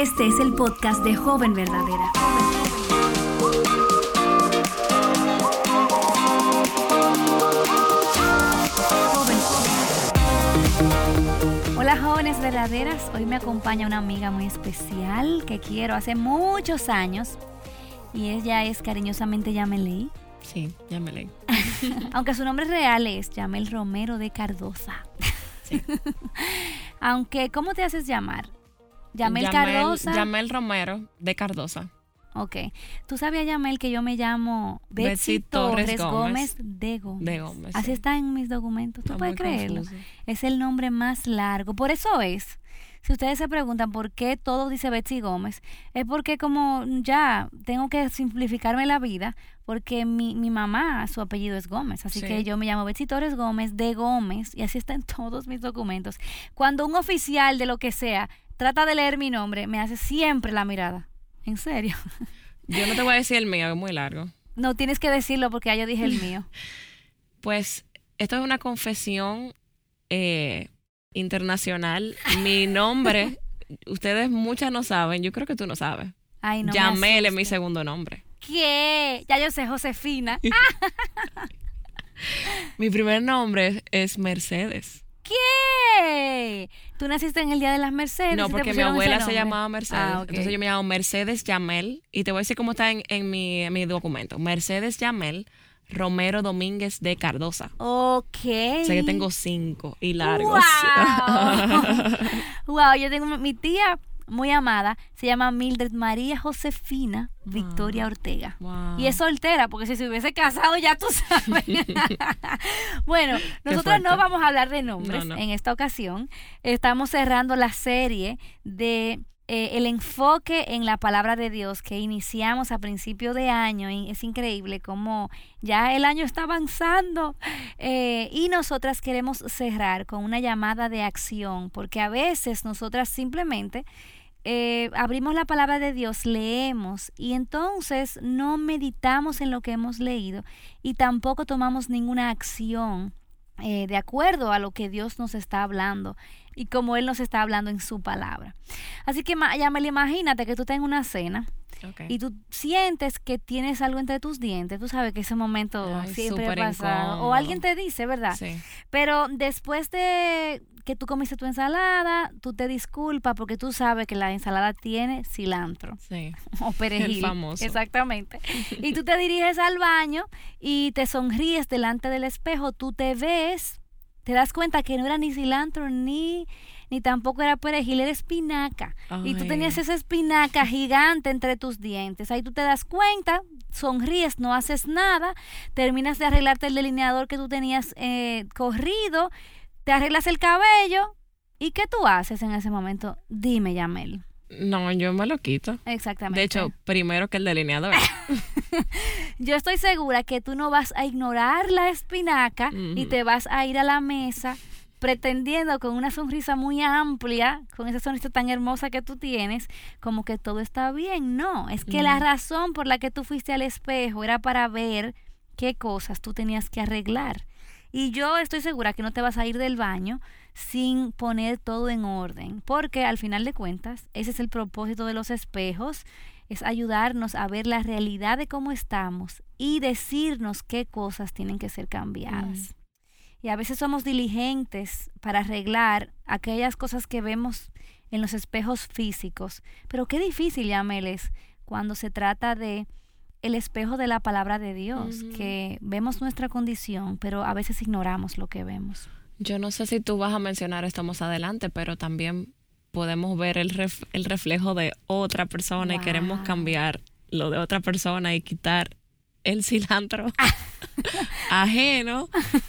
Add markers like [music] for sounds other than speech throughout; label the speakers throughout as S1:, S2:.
S1: Este es el podcast de Joven Verdadera. Hola jóvenes verdaderas, hoy me acompaña una amiga muy especial que quiero hace muchos años y ella es cariñosamente Yamelei,
S2: Sí, ya me leí.
S1: aunque su nombre real es Yamel Romero de Cardosa. [laughs] aunque, ¿cómo te haces llamar? Yamel Cardosa.
S2: Yamel Romero de Cardosa.
S1: Ok. ¿Tú sabías, Yamel, que yo me llamo Betsy,
S2: Betsy
S1: Torres,
S2: Torres
S1: Gómez.
S2: Gómez
S1: de Gómez?
S2: De Gómez.
S1: Así
S2: sí.
S1: está en mis documentos. ¿Tú
S2: Está
S1: puedes creerlo?
S2: confuso.
S1: Es el nombre más largo. Por eso es. Si ustedes se preguntan por qué todo dice Betsy Gómez, es porque como ya tengo que simplificarme la vida, porque mi, mi mamá, su apellido es Gómez, así
S2: Sí.
S1: que yo me llamo Betsy Torres Gómez de Gómez y así está en [laughs] todos mis documentos. Cuando un oficial de lo que sea trata de leer mi nombre, me hace siempre la mirada. En serio. [laughs]
S2: Yo no te voy a decir el mío, es muy largo.
S1: No tienes que decirlo porque ya yo dije el mío. [laughs]
S2: Pues esto es una confesión eh, internacional. Mi nombre, [laughs] ustedes muchas no saben, yo creo que tú no sabes.
S1: Ay, no. me
S2: Yamel es mi segundo nombre.
S1: ¿Qué? Ya yo sé, Josefina.
S2: Mi primer nombre es Mercedes.
S1: ¿Qué? ¿Tú naciste en el Día de las Mercedes?
S2: No, porque mi abuela se llamaba Mercedes.
S1: Ah, ok.
S2: Entonces yo me llamo Mercedes Yamel. Y te voy a decir cómo está en, en mi, en mi documento. Mercedes Yamel Romero Domínguez de Cardosa.
S1: Ok.
S2: O sea que tengo cinco y largos.
S1: Wow. wow, [laughs] yo tengo mi tía muy amada, se llama Mildred María Josefina Victoria Ortega.
S2: Wow.
S1: Y es soltera, porque si se hubiese casado ya tú sabes. [laughs] bueno, nosotros no vamos a hablar de nombres
S2: No, no.
S1: en esta ocasión. Estamos cerrando la serie de eh, el enfoque en la palabra de Dios que iniciamos a principio de año. Es increíble cómo ya el año está avanzando. Eh, y nosotras queremos cerrar con una llamada de acción, porque a veces nosotras simplemente eh, abrimos la palabra de Dios, leemos y entonces no meditamos en lo que hemos leído y tampoco tomamos ninguna acción eh, de acuerdo a lo que Dios nos está hablando y como Él nos está hablando en su palabra. Así que ma- ya me lo imagínate que tú estás en una cena y tú sientes que tienes algo entre tus dientes, tú sabes que ese momento
S2: Ay,
S1: siempre ha pasado. O alguien te dice, ¿verdad?
S2: Sí.
S1: Pero después de que tú comiste tu ensalada, tú te disculpas porque tú sabes que la ensalada tiene cilantro
S2: Sí. [laughs]
S1: o perejil.
S2: El famoso.
S1: Exactamente. [laughs] Y tú te diriges al baño y te sonríes delante del espejo, tú te ves, te das cuenta que no era ni cilantro ni ni tampoco era perejil, era espinaca. Y tú tenías esa espinaca gigante entre tus dientes. Ahí tú te das cuenta, sonríes, no haces nada, terminas de arreglarte el delineador que tú tenías eh, corrido, te arreglas el cabello. ¿Y qué tú haces en ese momento? Dime, Yamel.
S2: No, yo me lo quito.
S1: Exactamente.
S2: De hecho, primero que el delineador. [laughs] [laughs]
S1: yo estoy segura que tú no vas a ignorar la espinaca y te vas a ir a la mesa pretendiendo con una sonrisa muy amplia, con esa sonrisa tan hermosa que tú tienes, como que todo está bien. No, es que la razón por la que tú fuiste al espejo era para ver qué cosas tú tenías que arreglar. Y yo estoy segura que no te vas a ir del baño sin poner todo en orden, porque al final de cuentas, ese es el propósito de los espejos, es ayudarnos a ver la realidad de cómo estamos y decirnos qué cosas tienen que ser cambiadas. Y a veces somos diligentes para arreglar aquellas cosas que vemos en los espejos físicos, pero qué difícil, Yamel, es cuando se trata de el espejo de la palabra de Dios, que vemos nuestra condición, pero a veces ignoramos lo que vemos.
S2: Yo no sé si tú vas a mencionar esto más adelante, pero también podemos ver el, ref- el reflejo de otra persona y queremos cambiar lo de otra persona y quitar el cilantro [laughs] [laughs] ajeno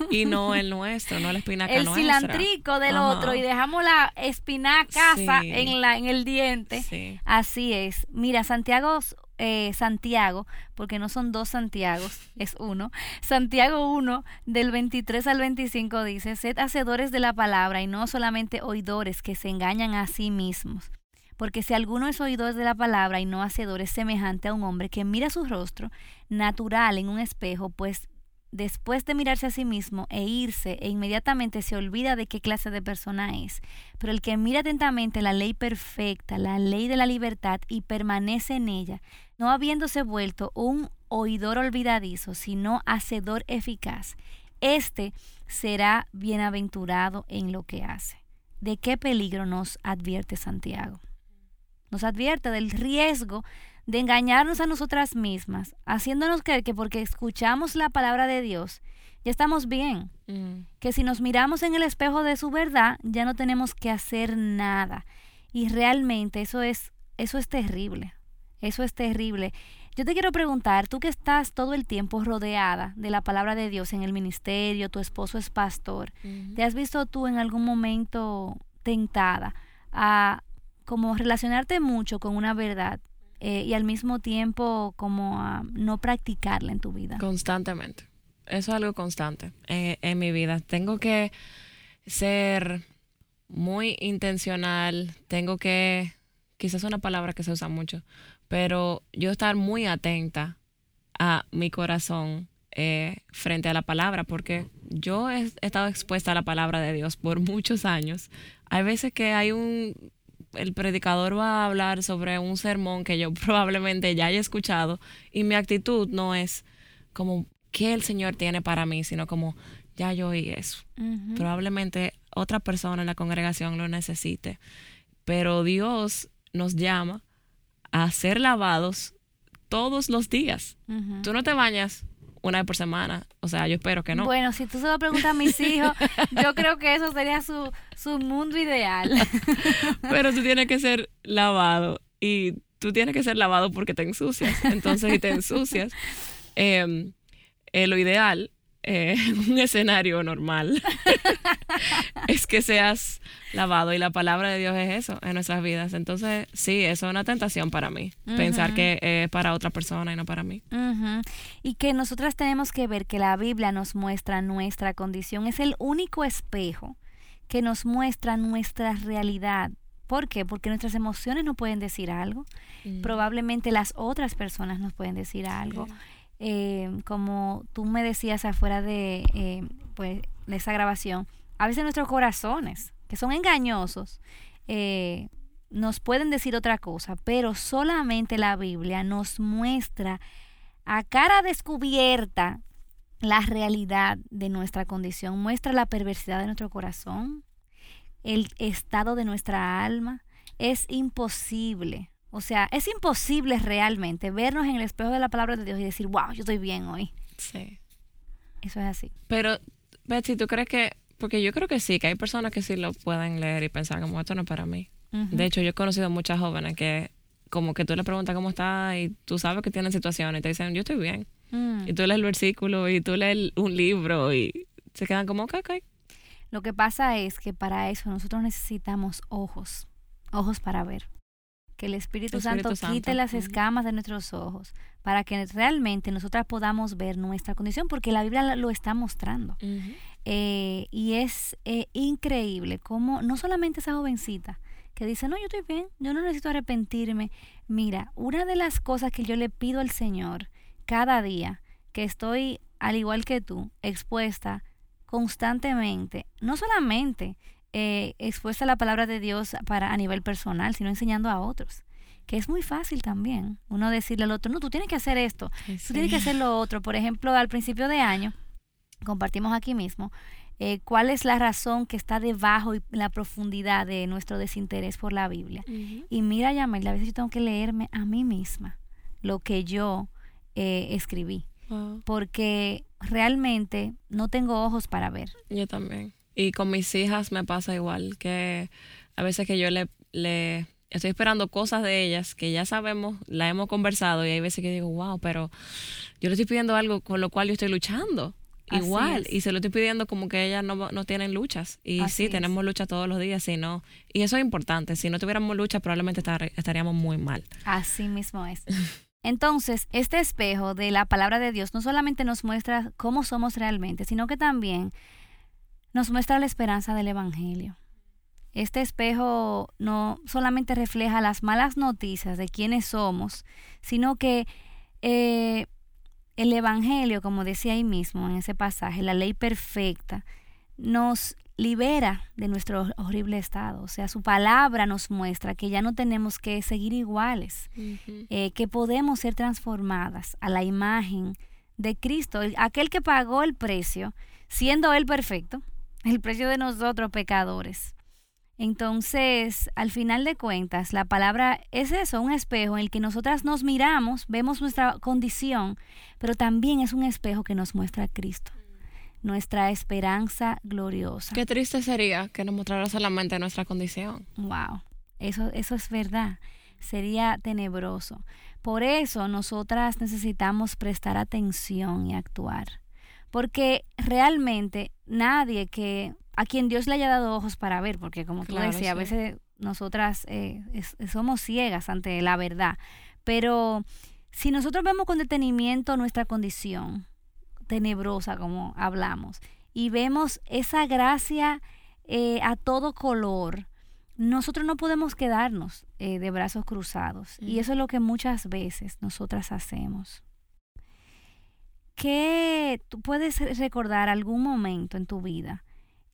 S2: y no el nuestro, no la espinaca
S1: el
S2: nuestra.
S1: cilantrico del
S2: Ajá.
S1: otro y dejamos la espinaca
S2: Sí.
S1: en, la, en el diente.
S2: Sí.
S1: Así es. Mira, Santiago, eh, Santiago, porque no son dos Santiagos, es uno. Santiago 1, del 23 al 25 dice, sed hacedores de la palabra y no solamente oidores que se engañan a sí mismos. Porque si alguno es oidor de la palabra y no hacedor es semejante a un hombre que mira su rostro natural en un espejo, pues después de mirarse a sí mismo e irse e inmediatamente se olvida de qué clase de persona es. Pero el que mira atentamente la ley perfecta, la ley de la libertad y permanece en ella, no habiéndose vuelto un oidor olvidadizo, sino hacedor eficaz, éste será bienaventurado en lo que hace. ¿De qué peligro nos advierte Santiago? Nos advierte del riesgo de engañarnos a nosotras mismas, haciéndonos creer que porque escuchamos la palabra de Dios, ya estamos bien.
S2: Mm.
S1: Que si nos miramos en el espejo de su verdad, ya no tenemos que hacer nada. Y realmente eso es, eso es terrible. Eso es terrible. Yo te quiero preguntar, tú que estás todo el tiempo rodeada de la palabra de Dios en el ministerio, tu esposo es pastor. ¿te has visto tú en algún momento tentada a como relacionarte mucho con una verdad eh, y al mismo tiempo como a no practicarla en tu vida?
S2: Constantemente. Eso es algo constante en, en mi vida. Tengo que ser muy intencional. Tengo que, quizás una palabra que se usa mucho, pero yo estar muy atenta a mi corazón eh, frente a la palabra, porque yo he estado expuesta a la palabra de Dios por [laughs] muchos años. Hay veces que hay un, el predicador va a hablar sobre un sermón que yo [laughs] probablemente ya haya escuchado y mi actitud no es como qué el Señor tiene para mí, sino como ya yo oí eso. Probablemente otra persona en la congregación lo necesite, pero Dios nos llama a ser lavados todos los días. Tú no te bañas una vez por semana, o sea, yo espero que no.
S1: Bueno, si tú se lo preguntas a mis hijos, [laughs] yo creo que eso sería su, su mundo ideal. [laughs]
S2: Pero tú tienes que ser lavado y tú tienes que ser lavado porque te ensucias. Entonces, si te ensucias, [laughs] eh, eh, lo ideal eh, [laughs] un escenario normal [laughs] es que seas lavado y la palabra de Dios es eso en nuestras vidas. Entonces, sí, eso es una tentación para mí, pensar que es para otra persona y no para mí.
S1: Y que nosotras tenemos que ver que la Biblia nos muestra nuestra condición. Es el único espejo que nos muestra nuestra realidad. ¿Por qué? Porque nuestras emociones nos pueden decir algo. Probablemente las otras personas nos pueden decir algo. Eh, como tú me decías afuera de, eh, pues, de esa grabación, a veces nuestros corazones, que son engañosos, eh, nos pueden decir otra cosa, pero solamente la Biblia nos muestra a cara descubierta la realidad de nuestra condición, muestra la perversidad de nuestro corazón, el estado de nuestra alma. Es imposible, o sea, es imposible realmente vernos en el espejo de la palabra de Dios y decir, wow, yo estoy bien hoy.
S2: Sí.
S1: Eso es así.
S2: Pero, Betsy, ¿tú crees que.? Porque yo creo que sí, que hay personas que sí lo pueden leer y pensar como esto no es para mí. De hecho, yo he conocido muchas jóvenes que, como que tú le preguntas cómo está y tú sabes que tienen situaciones y te dicen, yo estoy bien.
S1: Mm.
S2: Y tú lees el versículo y tú lees un libro y se quedan como, ok, ok.
S1: Lo que pasa es que para eso nosotros necesitamos ojos, ojos para ver. Que el Espíritu, Santo, quite las escamas de nuestros ojos para que realmente nosotras podamos ver nuestra condición, porque la Biblia lo está mostrando. Eh, y es eh, increíble cómo no solamente esa jovencita que dice, no, yo estoy bien, yo no necesito arrepentirme. Mira, una de las cosas que yo le pido al Señor cada día, que estoy, al igual que tú, expuesta constantemente, no solamente eh, expuesta la palabra de Dios para a nivel personal, sino enseñando a otros. Que es muy fácil también uno decirle al otro, no, tú tienes que hacer esto, tú tienes que hacer lo otro. Por ejemplo, al principio de año, compartimos aquí mismo, eh, cuál es la razón que está debajo y la profundidad de nuestro desinterés por la Biblia. Y mira, Yamel, a veces yo tengo que leerme a mí misma lo que yo eh, escribí, porque realmente no tengo ojos para ver.
S2: Yo también. Y con mis hijas me pasa igual, que a veces que yo le, le estoy esperando cosas de ellas que ya sabemos, la hemos conversado y hay veces que digo, wow, pero yo le estoy pidiendo algo con lo cual yo estoy luchando.
S1: Así
S2: Igual,
S1: es.
S2: y se lo estoy pidiendo como que ellas no, no tienen luchas. Y
S1: Así
S2: sí,
S1: es.
S2: tenemos luchas todos los días, si no. Y eso es importante. Si no tuviéramos lucha, probablemente estar- estaríamos muy mal.
S1: Así mismo es. [laughs] Entonces, este espejo de la palabra de Dios no solamente nos muestra cómo somos realmente, sino que también nos muestra la esperanza del Evangelio. Este espejo no solamente refleja las malas noticias de quiénes somos, sino que eh, el Evangelio, como decía ahí mismo en ese pasaje, la ley perfecta, nos libera de nuestro horrible estado. O sea, su palabra nos muestra que ya no tenemos que seguir iguales, eh, que podemos ser transformadas a la imagen de Cristo, aquel que pagó el precio, siendo Él perfecto, el precio de nosotros pecadores. Entonces, al final de cuentas, la palabra es eso, un espejo en el que nosotras nos miramos, vemos nuestra condición, pero también es un espejo que nos muestra a Cristo nuestra esperanza gloriosa.
S2: Qué triste sería que nos mostrara solamente nuestra condición.
S1: Wow, eso, eso es verdad. Sería tenebroso. Por eso nosotras necesitamos prestar atención y actuar. Porque realmente nadie que a quien Dios le haya dado ojos para ver, porque como tú decías, a veces nosotras eh, somos ciegas ante la verdad, pero si nosotros vemos con detenimiento nuestra condición, tenebrosa como hablamos y vemos esa gracia eh, a todo color, nosotros no podemos quedarnos eh, de brazos cruzados. Y eso es lo que muchas veces nosotras hacemos. ¿Qué tú puedes recordar algún momento en tu vida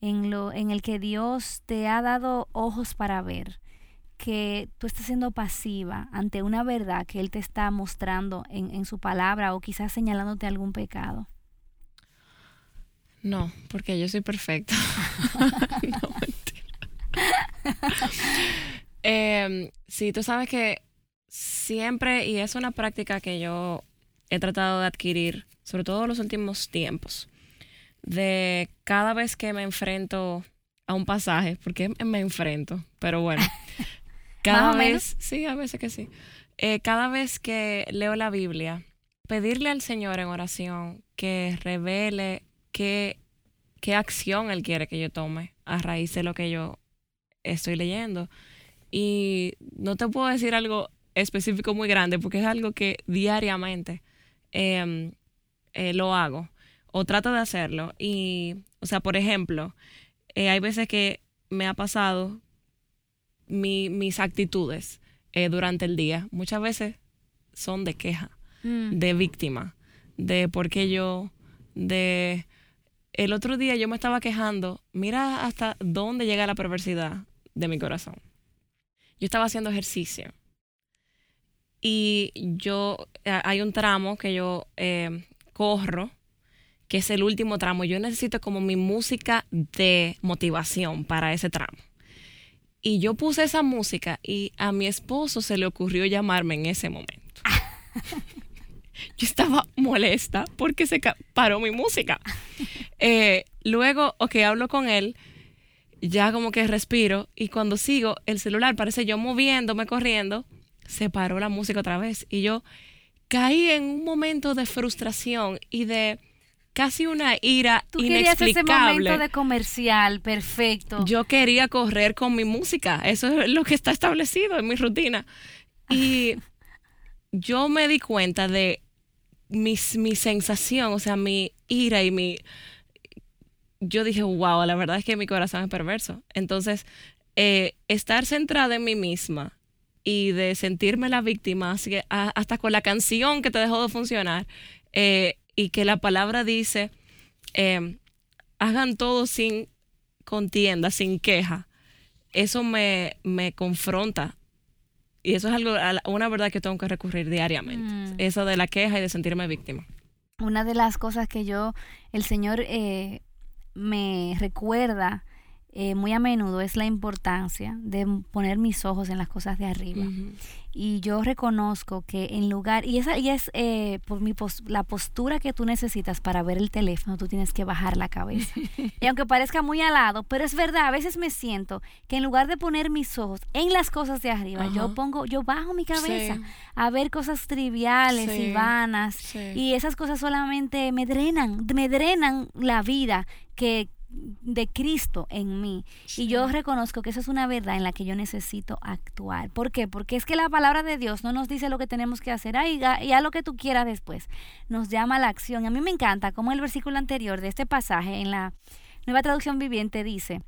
S1: en, lo, en el que Dios te ha dado ojos para ver? que tú estás siendo pasiva ante una verdad que Él te está mostrando en, en su palabra o quizás señalándote algún pecado.
S2: No, porque yo soy perfecta. [laughs] [laughs] no, mentira. eh, sí, tú sabes que siempre, y es una práctica que yo he tratado de adquirir, sobre todo en los últimos tiempos, de cada vez que me enfrento a un pasaje, porque me enfrento, pero bueno, [laughs] cada vez, sí, a veces que sí, eh, cada vez que leo la Biblia, pedirle al Señor en oración que revele qué, qué acción Él quiere que yo tome a raíz de lo que yo estoy leyendo. Y no te puedo decir algo específico muy grande porque es algo que diariamente em, eh, lo hago o trato de hacerlo. Y, o sea, por ejemplo, eh, hay veces que me ha pasado mis actitudes eh, durante el día. Muchas veces son de queja, mm. de víctima, de por qué yo, de el otro día yo me estaba quejando, mira hasta dónde llega la perversidad de mi corazón. Yo estaba haciendo ejercicio y yo, hay un tramo que yo eh, corro, que es el último tramo. Yo necesito como mi música de motivación para ese tramo. Y yo puse esa música y a mi esposo se le ocurrió llamarme en ese momento. [laughs] yo estaba molesta porque se paró mi música. Eh, luego, ok, hablo con él, ya como que respiro y cuando sigo, el celular parece yo moviéndome, corriendo, se paró la música otra vez y yo caí en un momento de frustración y de casi una ira Tú inexplicable. ese momento
S1: de comercial, perfecto.
S2: Yo quería correr con mi música, eso es lo que está establecido en mi rutina. Y [laughs] yo me di cuenta de mi, mi sensación, o sea, mi ira y mi... Yo dije, wow, la verdad es que mi corazón es perverso. Entonces, eh, estar centrada en mí misma y de sentirme la víctima, así que hasta con la canción que te dejó de funcionar, eh, y que la palabra dice, em, hagan todo sin contienda, sin queja, eso me, me confronta y eso es algo, una verdad que tengo que recurrir diariamente. Mm. Eso de la queja y de sentirme víctima.
S1: Una de las cosas que yo, el Señor eh, me recuerda eh, muy a menudo es la importancia de poner mis ojos en las cosas de arriba. Y yo reconozco que en lugar, y, esa, y es eh, por mi la postura que tú necesitas para ver el teléfono, tú tienes que bajar la cabeza. [laughs] y aunque parezca muy alado, pero es verdad, a veces me siento que en lugar de poner mis ojos en las cosas de arriba, yo pongo, yo bajo mi cabeza a ver cosas triviales y vanas. Y esas cosas solamente me drenan, me drenan la vida que, de Cristo en mí. Y yo reconozco que esa es una verdad en la que yo necesito actuar. ¿Por qué? Porque es que la palabra de Dios no nos dice lo que tenemos que hacer, y a lo que tú quieras después. Nos llama a la acción. A mí me encanta como el versículo anterior de este pasaje en la nueva traducción viviente dice,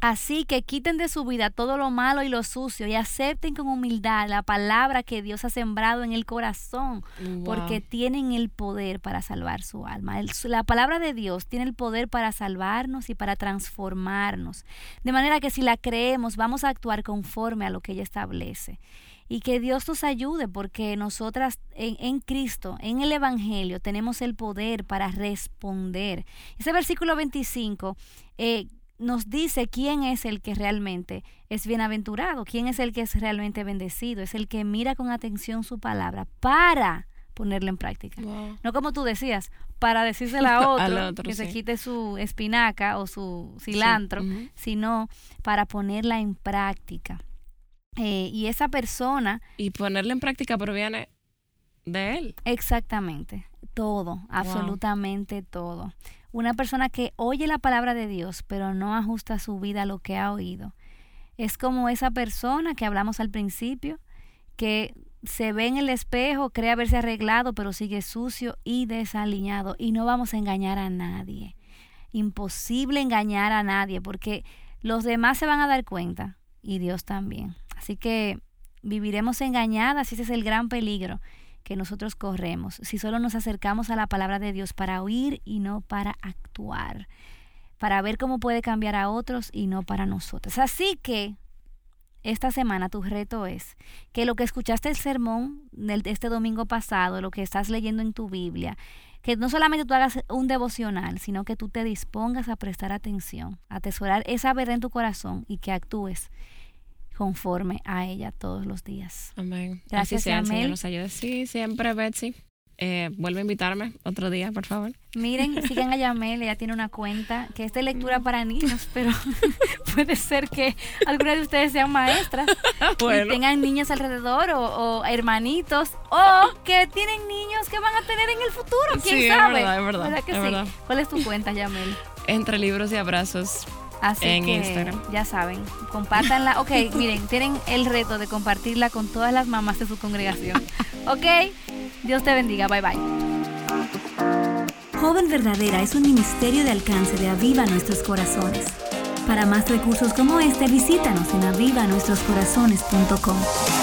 S1: Así que quiten de su vida todo lo malo y lo sucio y acepten con humildad la palabra que Dios ha sembrado en el corazón, porque tienen el poder para salvar su alma. la palabra de Dios tiene el poder para salvarnos y para transformarnos. De manera que si la creemos, vamos a actuar conforme a lo que ella establece. Y que Dios nos ayude porque nosotras en, en Cristo, en el Evangelio, tenemos el poder para responder. Ese versículo 25 eh, nos dice quién es el que realmente es bienaventurado, quién es el que es realmente bendecido, es el que mira con atención su palabra para ponerla en práctica. No como tú decías, para decírsela a [laughs] otro, que se quite su espinaca o su cilantro, sino para ponerla en práctica. Eh, y esa persona...
S2: Y ponerla en práctica proviene de él.
S1: Exactamente, todo, absolutamente todo. Una persona que oye la palabra de Dios, pero no ajusta su vida a lo que ha oído. Es como esa persona que hablamos al principio, que se ve en el espejo, cree haberse arreglado, pero sigue sucio y desaliñado. Y no vamos a engañar a nadie. Imposible engañar a nadie, porque los demás se van a dar cuenta y Dios también. Así que viviremos engañadas y ese es el gran peligro que nosotros corremos si solo nos acercamos a la palabra de Dios para oír y no para actuar, para ver cómo puede cambiar a otros y no para nosotros. Así que esta semana tu reto es que lo que escuchaste el sermón este domingo pasado, lo que estás leyendo en tu Biblia, que no solamente tú hagas un devocional, sino que tú te dispongas a prestar atención, a atesorar esa verdad en tu corazón y que actúes conforme a ella todos los días.
S2: Amén. Gracias, Así sea, Señor nos ayude. Sí, siempre, Betsy. Eh, vuelve a invitarme otro día, por favor.
S1: Miren, [laughs] sigan a Yamel, ella tiene una cuenta que es de lectura para niños, pero [laughs] puede ser que algunas de ustedes sean maestras [laughs] y tengan niños alrededor o, hermanitos o que tienen niños que van a tener en el futuro, quién sabe.
S2: Es verdad, es verdad. ¿Verdad que sí?
S1: ¿Cuál es tu cuenta, Yamel?
S2: Entre libros y abrazos
S1: Así que ya saben, compártanla. Ok, [laughs] miren, tienen el reto de compartirla con todas las mamás de su congregación. [laughs] Ok, Dios te bendiga. Bye bye.
S3: Joven Verdadera es un ministerio de alcance de Aviva Nuestros Corazones. Para más recursos como este, visítanos en avivanuestroscorazones.com.